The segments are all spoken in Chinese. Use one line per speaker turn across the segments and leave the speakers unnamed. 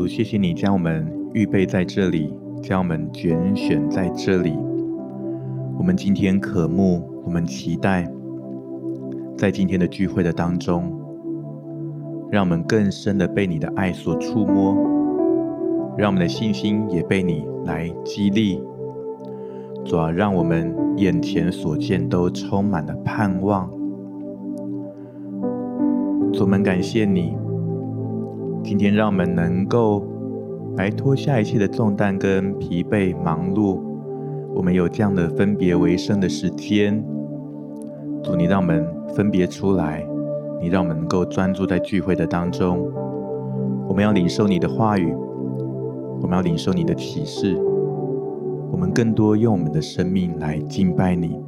主，谢谢你将我们预备在这里，将我们拣选在这里。我们今天渴慕，我们期待，在今天的聚会的当中，让我们更深的被你的爱所触摸，让我们的信心也被你来激励。主啊，让我们眼前所见都充满了盼望。主，我们感谢你。今天让我们能够来脱下一切的重担跟疲惫忙碌，我们有这样的分别为圣的时间。主，你让我们分别出来，你让我们能够专注在聚会的当中。我们要领受你的话语，我们要领受你的启示，我们更多用我们的生命来敬拜你。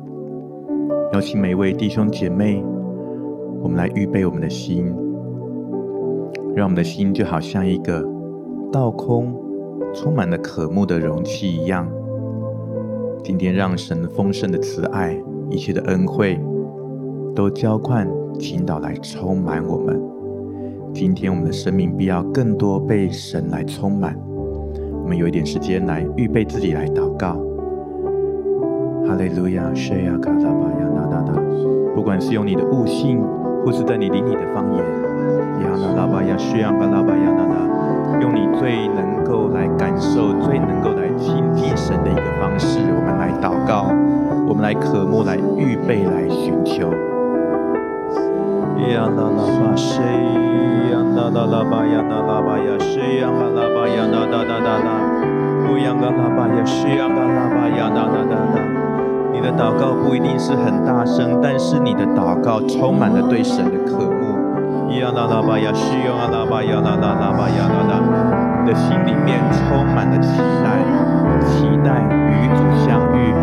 邀请每一位弟兄姐妹，我们来预备我们的心。让我们的心就好像一个倒空、充满了渴慕的容器一样。今天，让神丰盛的慈爱、一切的恩惠，都浇灌、倾倒来充满我们。今天，我们的生命必要更多被神来充满。我们有一点时间来预备自己来祷告。哈利路亚，谢亚卡拉巴亚那达达。不管是用你的悟性，或是在你灵里的方言。亚那拉巴亚需要巴拉巴亚那那，用你最能够来感受、最能够来亲近神的一个方式，我们来祷告，我们来渴慕、来预备、来寻求。亚那拉巴西，亚那拉拉巴亚那拉巴亚西，亚那拉巴亚那达达达达，不亚那拉巴亚西，亚那拉巴亚那那那那。你的祷告不一定是很大声，但是你的祷告充满了对神的渴慕。咿呀啦啦吧呀，西呀啦吧呀啦啦啦吧呀啦啦，你的心里面充满了期待，期待与主相遇，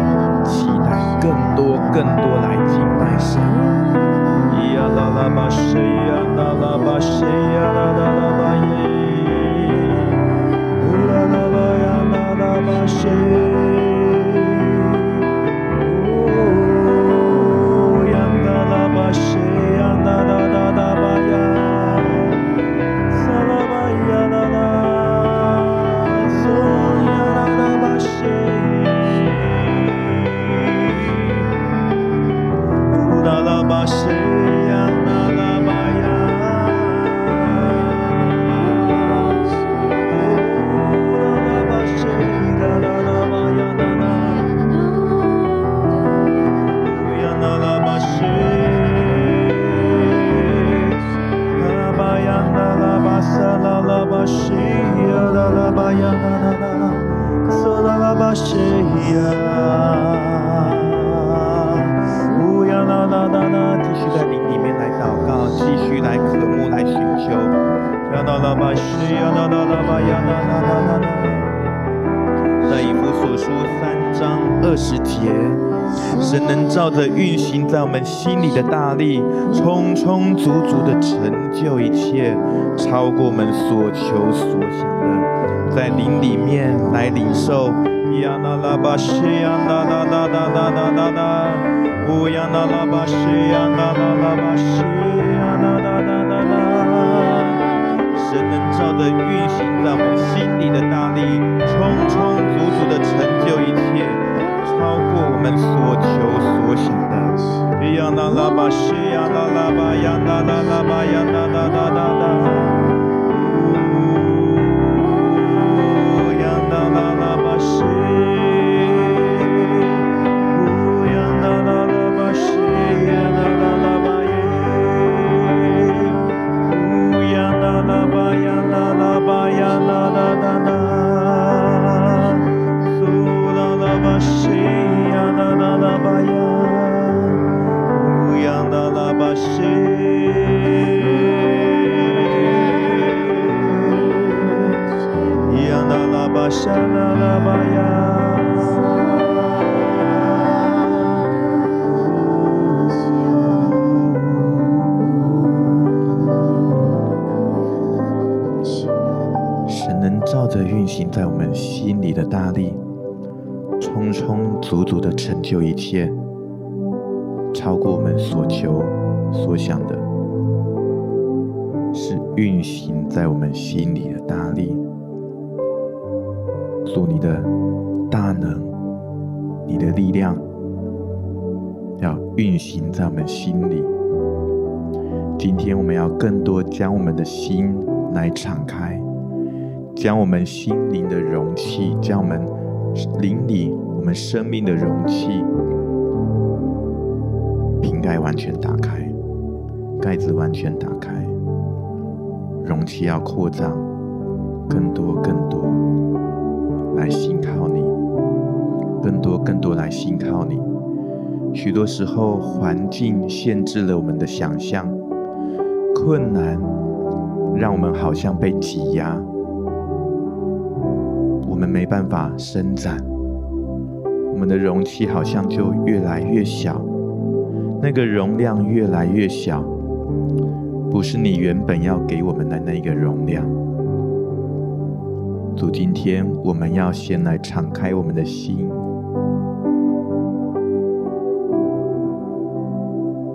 期待更多更多来敬拜神。呀啦啦吧西呀啦啦吧西呀啦啦啦吧耶，呜啦啦吧呀啦啦吧把谁力，充充足足的成就一切，超过我们所求所想的，在灵里面来领受。呀啦啦巴西呀啦啦啦啦啦啦啦啦，呜呀啦啦巴西呀啦啦啦巴西呀啦啦啦啦啦。神能照着运行在我们心里的大力，充充足足的成就一切。超过我们所求所想 Yana la ba shi yana la ba da da da da. 成。就一切超过我们所求所想的，是运行在我们心里的大力，
祝你的大能、你的力量，要运行在我们心里。今天我们要更多将我们的心来敞开，将我们心灵的容器，将我们灵里们生命的容器瓶盖完全打开，盖子完全打开，容器要扩张，更多更多来信靠你，更多更多来信靠你。许多时候环境限制了我们的想象。困难让我们好像被挤压，我们没办法伸展，我们的容器好像就越来越小，那个容量越来越小，不是你原本要给我们的那个容量。主，今天我们要先来敞开我们的心。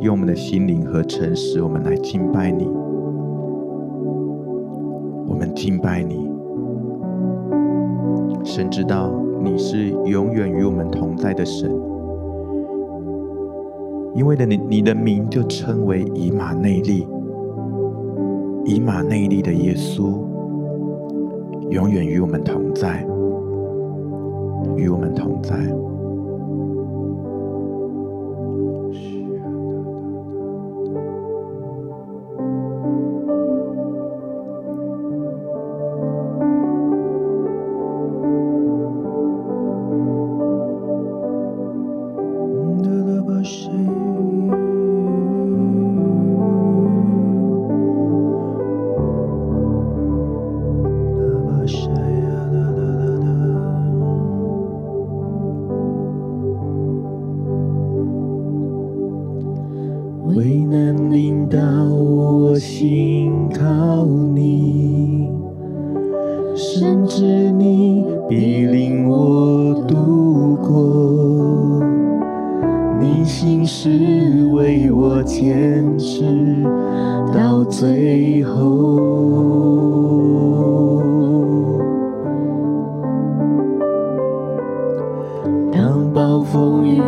用我们的心灵和诚实，我们来敬拜你。我们敬拜你，神知道你是永远与我们同在的神，因为的你，你的名就称为以马内利，以马内利的耶稣，永远与我们同在，与我们同在。暴风雨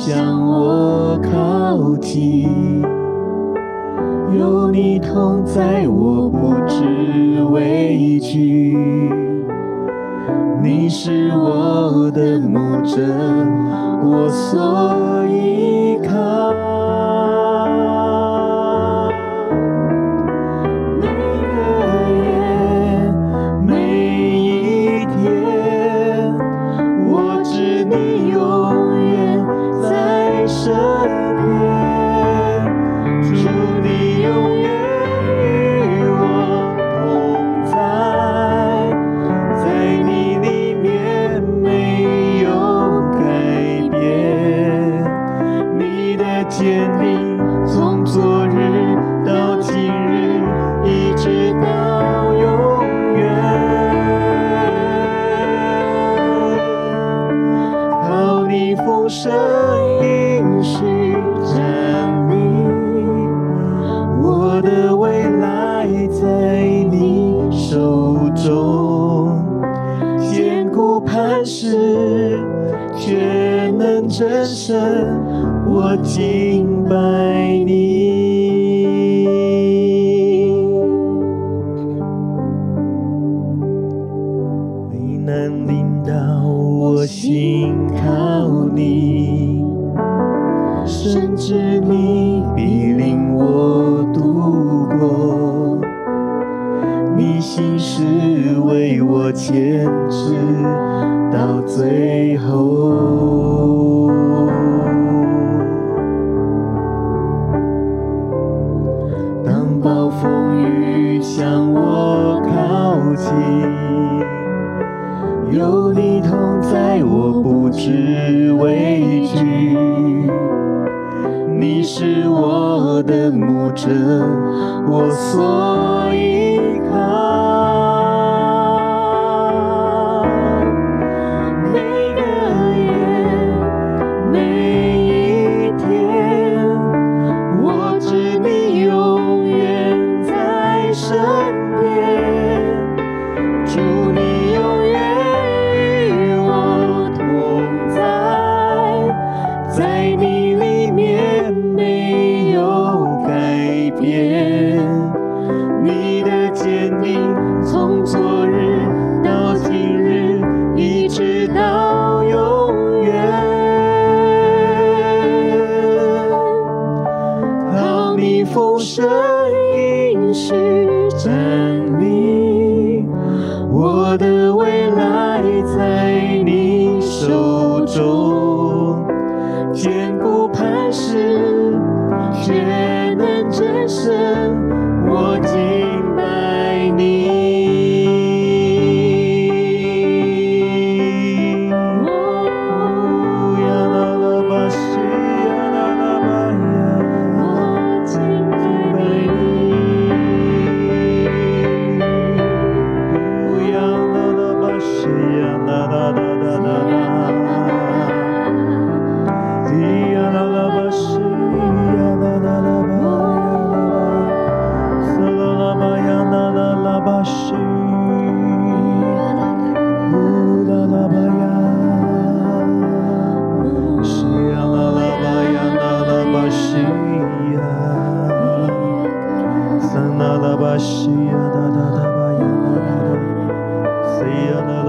向我靠近有你同在我不知畏惧你是我的魔咒我所依靠。是畏惧，你是我的牧者，我所以。
站立，我的未来在你手中，坚固磐石，却能战胜，Sınala başı ya da da da ya da da da. Sıyana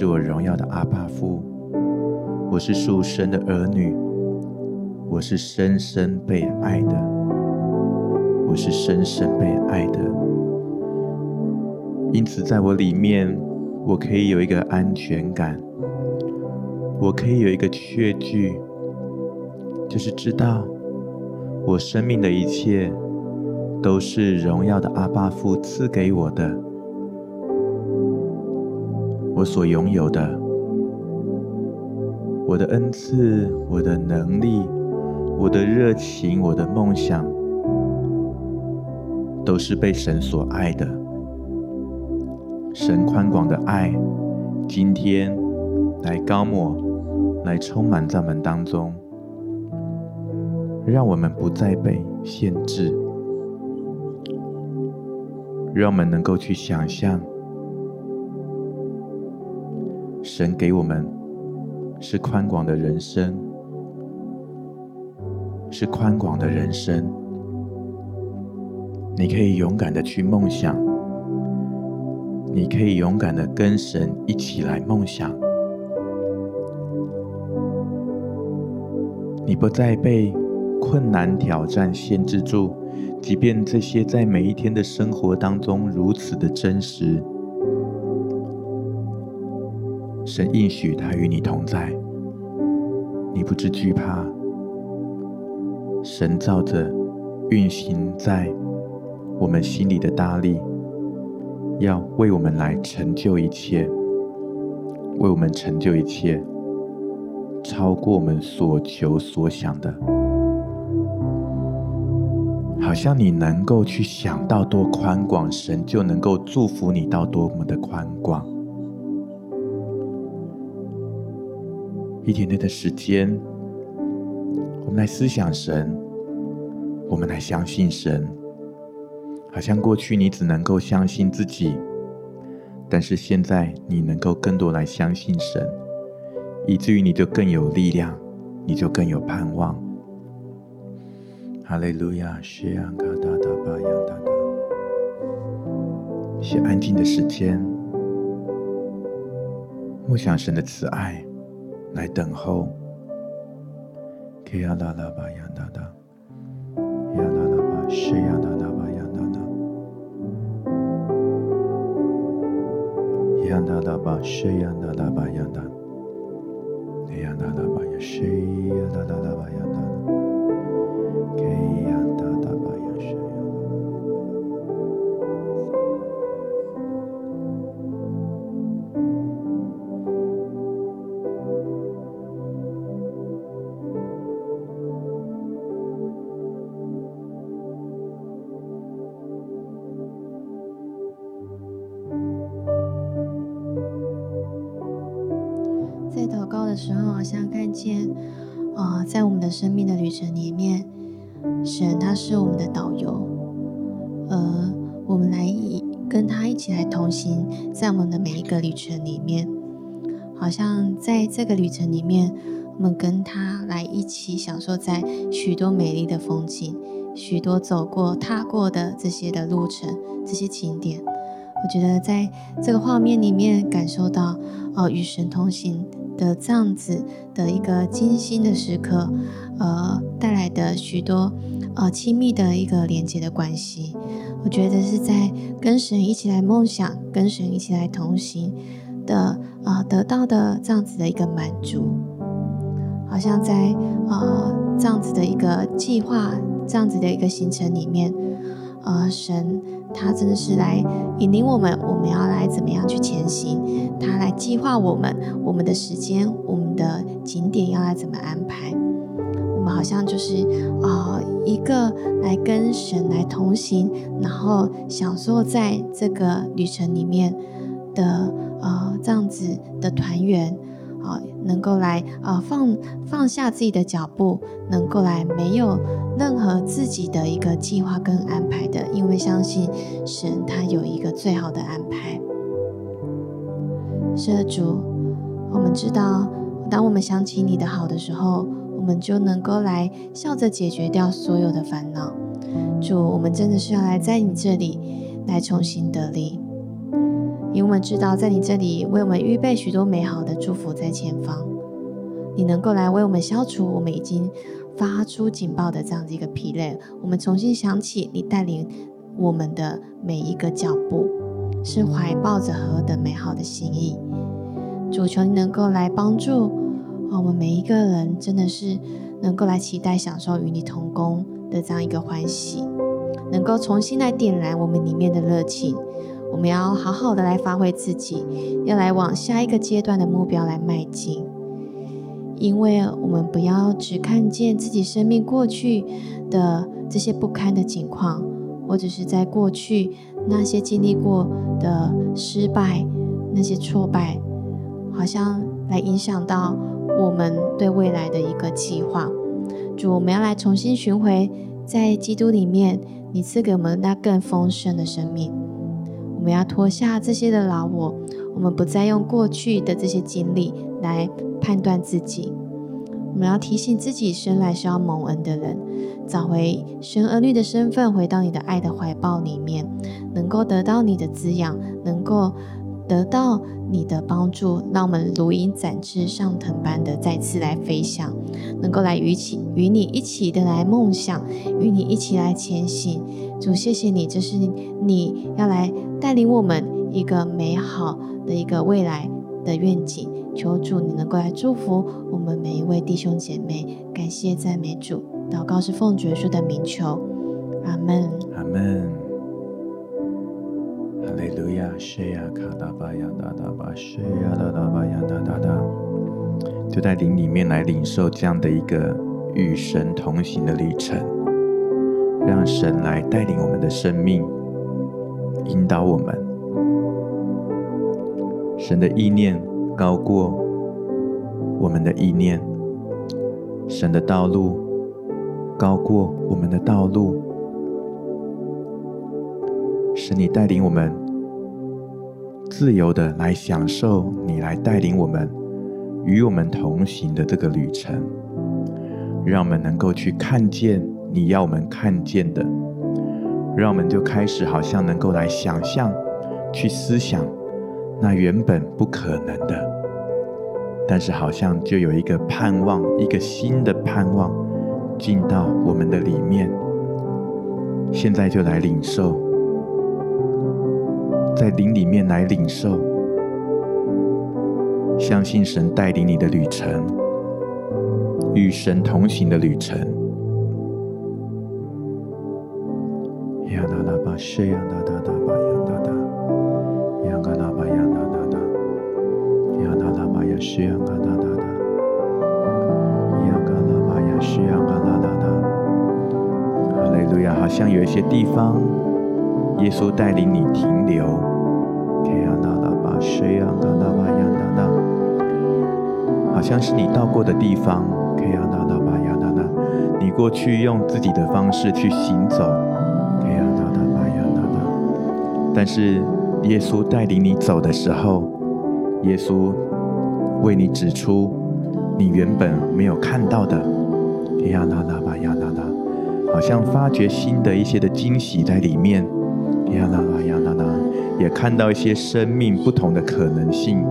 是我荣耀的阿爸父，我是属神的儿女，我是深深被爱的，我是深深被爱的。因此，在我里面，我可以有一个安全感，我可以有一个确据，就是知道我生命的一切都是荣耀的阿爸父赐给我的。我所拥有的，我的恩赐，我的能力，我的热情，我的梦想，都是被神所爱的。神宽广的爱，今天来膏抹，来充满在我们当中，让我们不再被限制，让我们能够去想象。神给我们是宽广的人生，是宽广的人生。你可以勇敢的去梦想，你可以勇敢的跟神一起来梦想。你不再被困难挑战限制住，即便这些在每一天的生活当中如此的真实。神应许他与你同在，你不知惧怕。神照着运行在我们心里的大力，要为我们来成就一切，为我们成就一切，超过我们所求所想的。好像你能够去想到多宽广，神就能够祝福你到多么的宽广。一点点的时间，我们来思想神，我们来相信神。好像过去你只能够相信自己，但是现在你能够更多来相信神，以至于你就更有力量，你就更有盼望。哈利路亚，谢安卡达达巴扬达达。一些安静的时间，默想神的慈爱。来等候。呀啦啦吧呀哒哒，呀啦啦吧是呀哒哒吧呀哒哒，呀哒哒吧是呀哒哒吧呀哒，呀哒哒吧呀是呀哒哒吧呀哒，
在我们的生命的旅程里面，神他是我们的导游，呃，我们来以跟他一起来同行，在我们的每一个旅程里面，好像在这个旅程里面，我们跟他来一起享受在许多美丽的风景，许多走过、踏过的这些的路程，这些景点。我觉得在这个画面里面感受到，哦，与神同行的这样子的一个精心的时刻，呃，带来的许多呃亲密的一个连接的关系。我觉得是在跟神一起来梦想，跟神一起来同行的啊、呃，得到的这样子的一个满足，好像在啊、呃、这样子的一个计划，这样子的一个行程里面，呃，神他真的是来引领我们，我们要来怎么样去前行？他来计划我们，我们的时间，我们的景点要来怎么安排？我们好像就是啊、一个来跟神来同行，然后享受在这个旅程里面的呃这样子的团圆啊，能够来啊、放放下自己的脚步，能够来没有任何自己的一个计划跟安排的，因为相信神他有一个最好的安排。是的，主，我们知道，当我们想起你的好的时候。我们就能够来笑着解决掉所有的烦恼。主，我们真的是要来在你这里来重新得力，因为我们知道在你这里为我们预备许多美好的祝福在前方。你能够来为我们消除我们已经发出警报的这样的一个疲累，我们重新想起你带领我们的每一个脚步，是怀抱着何等美好的心意。主，求你能够来帮助。我们每一个人真的是能够来期待享受与你同工的这样一个欢喜，能够重新来点燃我们里面的热情。我们要好好的来发挥自己，要来往下一个阶段的目标来迈进。因为我们不要只看见自己生命过去的这些不堪的情况，或者是在过去那些经历过的失败、那些挫败，好像来影响到。我们对未来的一个计划，主，我们要来重新寻回在基督里面，你赐给我们那更丰盛的生命。我们要脱下这些的老我，我们不再用过去的这些经历来判断自己。我们要提醒自己，生来是要蒙恩的人，找回神儿女的身份，回到你的爱的怀抱里面，能够得到你的滋养，能够。得到你的帮助，让我们如鹰展翅上腾般的再次来飞翔，能够来与起与你一起的来梦想，与你一起来前行。主，谢谢你，这是你要来带领我们一个美好的一个未来的愿景。求主，你能够来祝福我们每一位弟兄姐妹。感谢赞美主，祷告是奉主耶稣的名求，阿门，
阿门。哈利路亚，谢呀卡达巴呀达达巴，谢呀达达巴呀达达达，就在灵里面来领受这样的一个与神同行的旅程，让神来带领我们的生命，引导我们。神的意念高过我们的意念，神的道路高过我们的道路。神你带领我们自由的来享受你来带领我们与我们同行的这个旅程，让我们能够去看见你要我们看见的，让我们就开始好像能够来想象、去思想那原本不可能的，但是好像就有一个盼望，一个新的盼望进到我们的里面，现在就来领受。在灵里面来领受，相信神带领你的旅程，与神同行的旅程。呀啦啦吧，西呀啦啦啦吧，呀啦啦，呀啦啦吧，呀啦啦啦，呀啦啦吧，呀西呀啦啦啦，呀啦啦吧，呀西呀啦啦啦。哈利路亚，好像有一些地方，耶稣带领你停留。像是你到过的地方，你过去用自己的方式去行走，但是耶稣带领你走的时候，耶稣为你指出你原本没有看到的，呀啦啦吧呀啦啦，好像发掘新的一些的惊喜在里面，呀啦啦呀啦啦，也看到一些生命不同的可能性，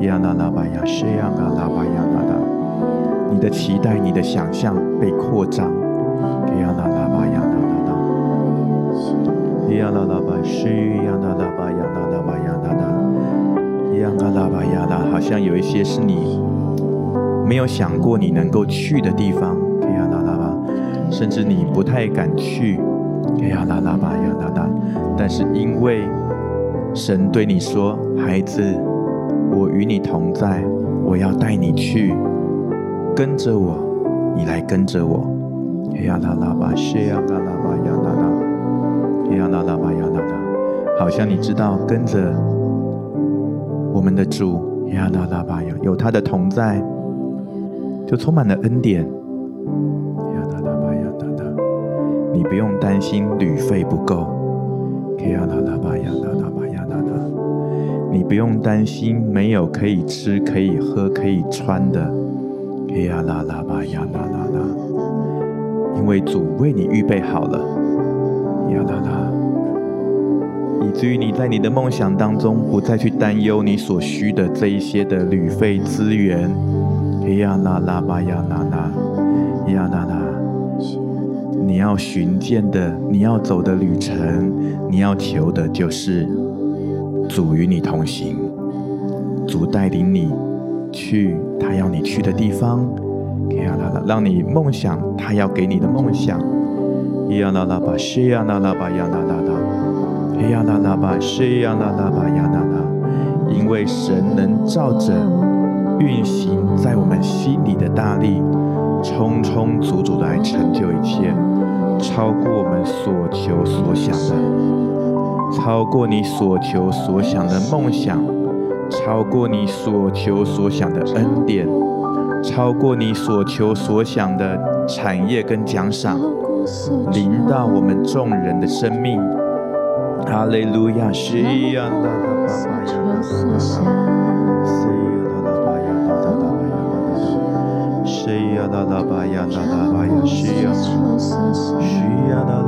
呀啦啦吧呀，这样啊啦吧呀啦啦，你的期待、你的想象被扩张，呀啦啦吧呀啦啦啦，呀啦啦吧是呀啦啦吧呀啦啦吧呀啦啦，呀啦啦吧呀啦，好像有一些是你没有想过你能够去的地方，呀啦啦吧，甚至你不太敢去，呀啦啦吧呀啦啦，但是因为神对你说，孩子，我与你同在，我要带你去，跟着我，你来跟着我，呀啦啦吧，是呀啦啦吧呀啦啦，呀啦啦吧呀啦啦，好像你知道跟着我们的主，呀啦啦吧呀，有他的同在。就充满了恩典，呀啦啦吧呀啦啦，你不用担心旅费不够，呀啦啦吧呀啦啦吧呀啦，你不用担心没有可以吃、可以喝、可以穿的，呀啦啦吧呀啦啦啦，因为主为你预备好了，呀啦啦，以至于你在你的梦想当中不再去担忧你所需的这一些的旅费资源。呀啦啦吧呀啦啦，呀啦啦，你要寻见的，你要走的旅程，你要求的就是主与你同行，主带领你去他要你去的地方。呀啦啦，让你梦想他要给你的梦想。呀啦啦吧，是呀啦啦吧呀啦啦啦，呀啦啦吧，是呀啦啦吧呀啦啦，因为神能照着。运行在我们心里的大力，充充足足来成就一切，超过我们所求所想的，超过你所求所想的梦想，超过你所求所想的恩典，超过你所求所想的产业跟奖赏，临到我们众人的生命。哈利路亚，是一样的，爸爸呀。啦啦吧呀啦啦吧呀，需要需要啦啦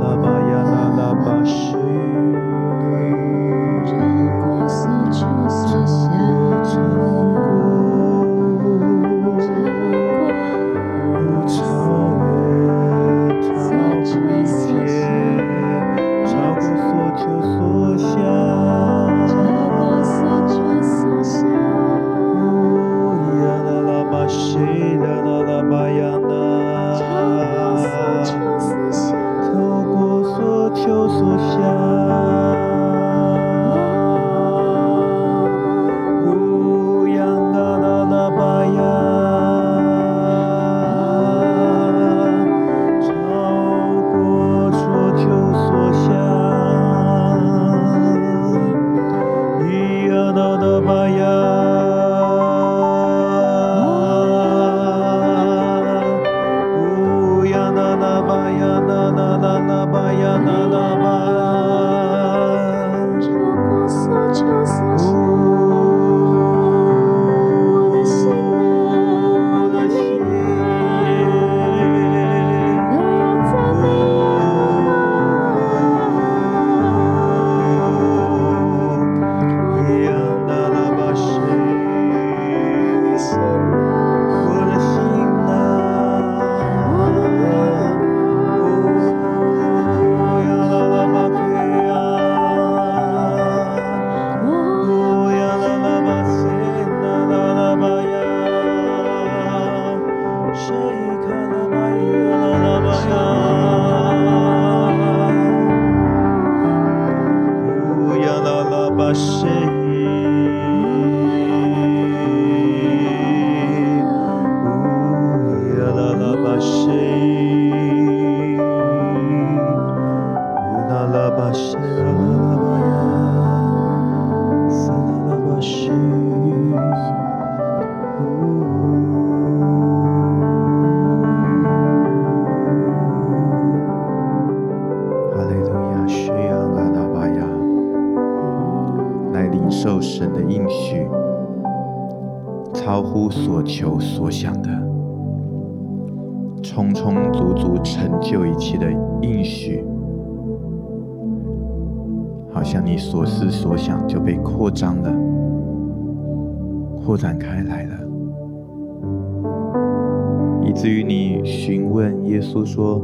吧呀问耶稣说：“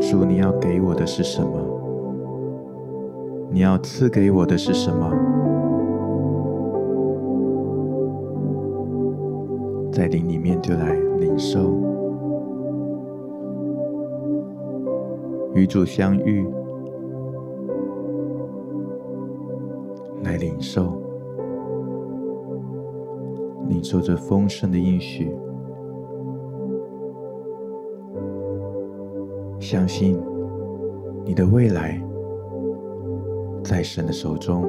主，你要给我的是什么？”你要赐给我的是什么？在灵里面就来领受，与主相遇，来领受，领受这丰盛的应许，相信你的未来。在神的手中，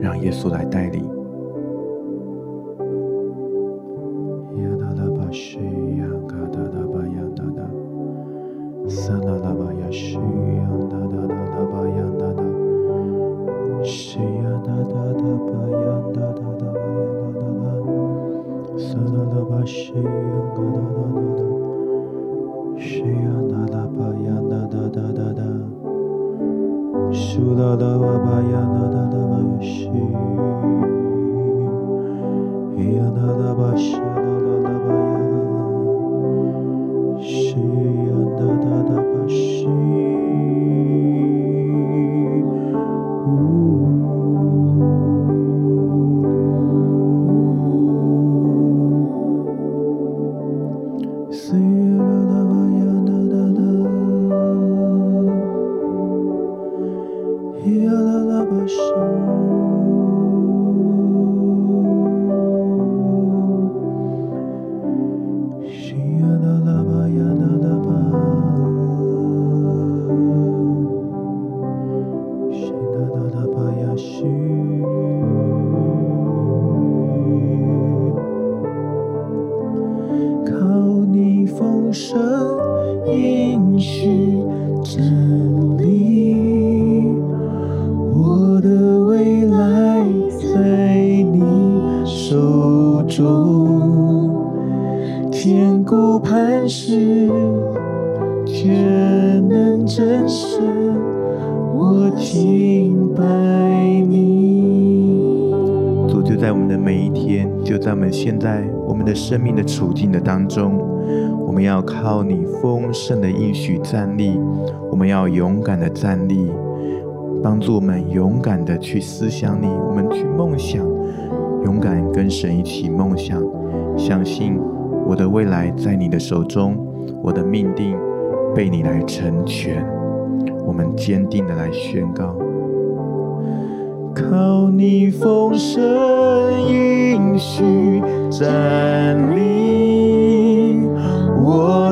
让耶稣来带领。Shudadavabayadadavayashi Yanadabashadavayashi 现在我们的生命的处境的当中，我们要靠你丰盛的应许站立，我们要勇敢的站立，帮助我们勇敢的去思想你，我们去梦想，勇敢跟神一起梦想，相信我的未来在你的手中，我的命定被你来成全，我们坚定的来宣告。靠你丰盛应许站立，我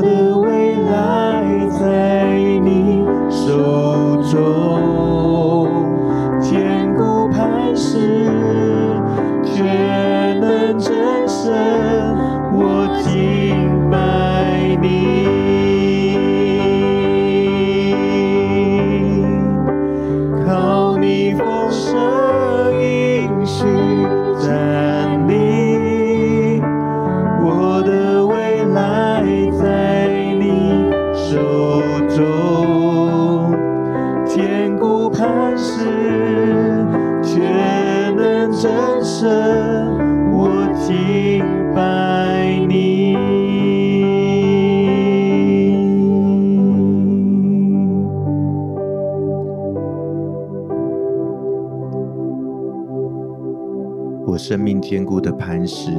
固的磐石，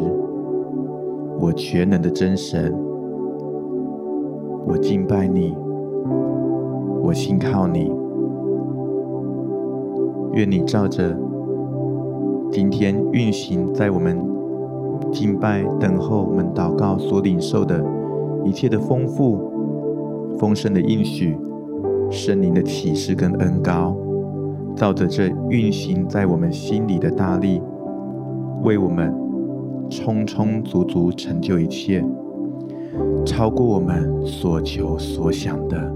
我全能的真神，我敬拜你，我信靠你。愿你照着今天运行在我们敬拜、等候、我们祷告所领受的一切的丰富、丰盛的应许、圣灵的启示跟恩膏，照着这运行在我们心里的大力。为我们充充足足成就一切，超过我们所求所想的。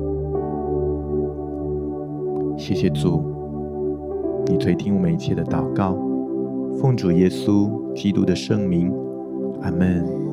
谢谢主，你垂听我们一切的祷告，奉主耶稣基督的圣名，阿门。